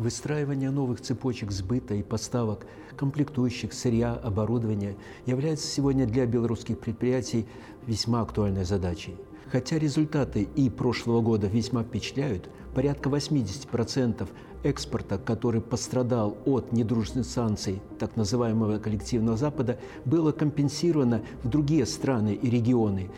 Выстраивание новых цепочек сбыта и поставок комплектующих, сырья, оборудования является сегодня для белорусских предприятий весьма актуальной задачей. Хотя результаты и прошлого года весьма впечатляют, порядка 80% экспорта, который пострадал от недружественных санкций так называемого коллективного Запада, было компенсировано в другие страны и регионы.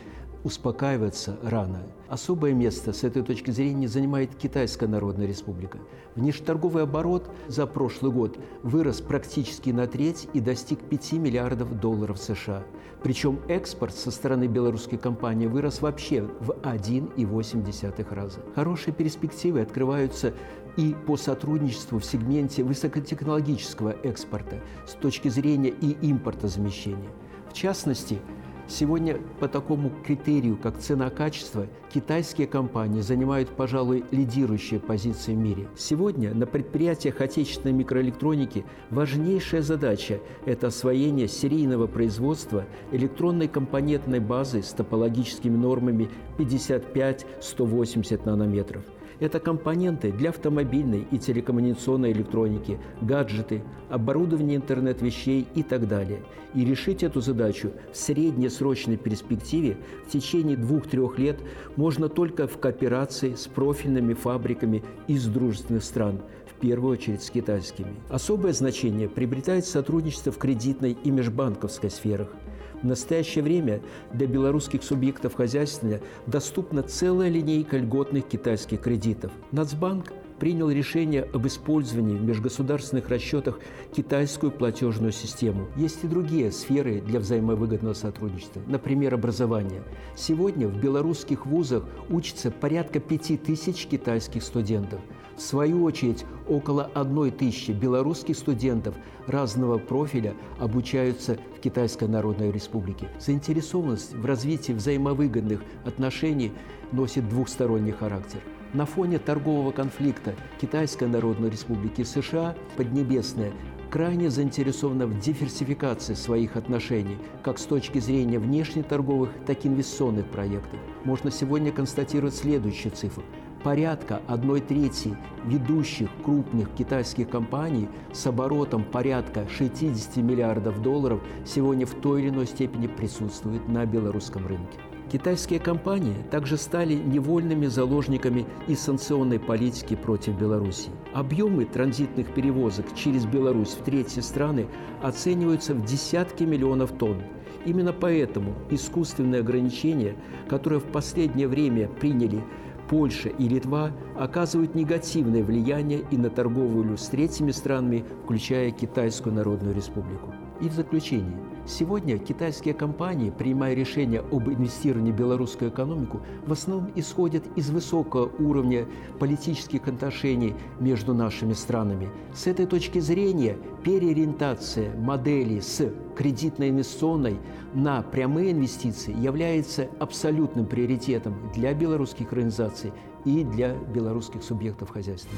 Успокаиваться рано. Особое место с этой точки зрения занимает Китайская Народная Республика. Внешторговый оборот за прошлый год вырос практически на треть и достиг 5 миллиардов долларов США. Причем экспорт со стороны белорусской компании вырос вообще в 1,8 раза. Хорошие перспективы открываются и по сотрудничеству в сегменте высокотехнологического экспорта с точки зрения и импортозамещения. В частности, Сегодня по такому критерию, как цена-качество, китайские компании занимают, пожалуй, лидирующие позиции в мире. Сегодня на предприятиях отечественной микроэлектроники важнейшая задача – это освоение серийного производства электронной компонентной базы с топологическими нормами 55-180 нанометров – это компоненты для автомобильной и телекоммуникационной электроники, гаджеты, оборудование интернет-вещей и так далее. И решить эту задачу в среднесрочной перспективе в течение двух-трех лет можно только в кооперации с профильными фабриками из дружественных стран, в первую очередь с китайскими. Особое значение приобретает сотрудничество в кредитной и межбанковской сферах. В настоящее время для белорусских субъектов хозяйствования доступна целая линейка льготных китайских кредитов. Нацбанк принял решение об использовании в межгосударственных расчетах китайскую платежную систему. Есть и другие сферы для взаимовыгодного сотрудничества, например, образование. Сегодня в белорусских вузах учатся порядка пяти тысяч китайских студентов – в свою очередь, около одной тысячи белорусских студентов разного профиля обучаются в Китайской Народной Республике. Заинтересованность в развитии взаимовыгодных отношений носит двухсторонний характер. На фоне торгового конфликта Китайской Народной Республики США Поднебесная крайне заинтересована в диверсификации своих отношений, как с точки зрения внешнеторговых, так и инвестиционных проектов. Можно сегодня констатировать следующие цифры порядка одной трети ведущих крупных китайских компаний с оборотом порядка 60 миллиардов долларов сегодня в той или иной степени присутствует на белорусском рынке. Китайские компании также стали невольными заложниками и санкционной политики против Беларуси. Объемы транзитных перевозок через Беларусь в третьи страны оцениваются в десятки миллионов тонн. Именно поэтому искусственные ограничения, которые в последнее время приняли Польша и Литва оказывают негативное влияние и на торговлю с третьими странами, включая Китайскую Народную Республику. И в заключение – Сегодня китайские компании, принимая решение об инвестировании в белорусскую экономику, в основном исходят из высокого уровня политических отношений между нашими странами. С этой точки зрения переориентация модели с кредитно-инвестиционной на прямые инвестиции является абсолютным приоритетом для белорусских организаций и для белорусских субъектов хозяйства.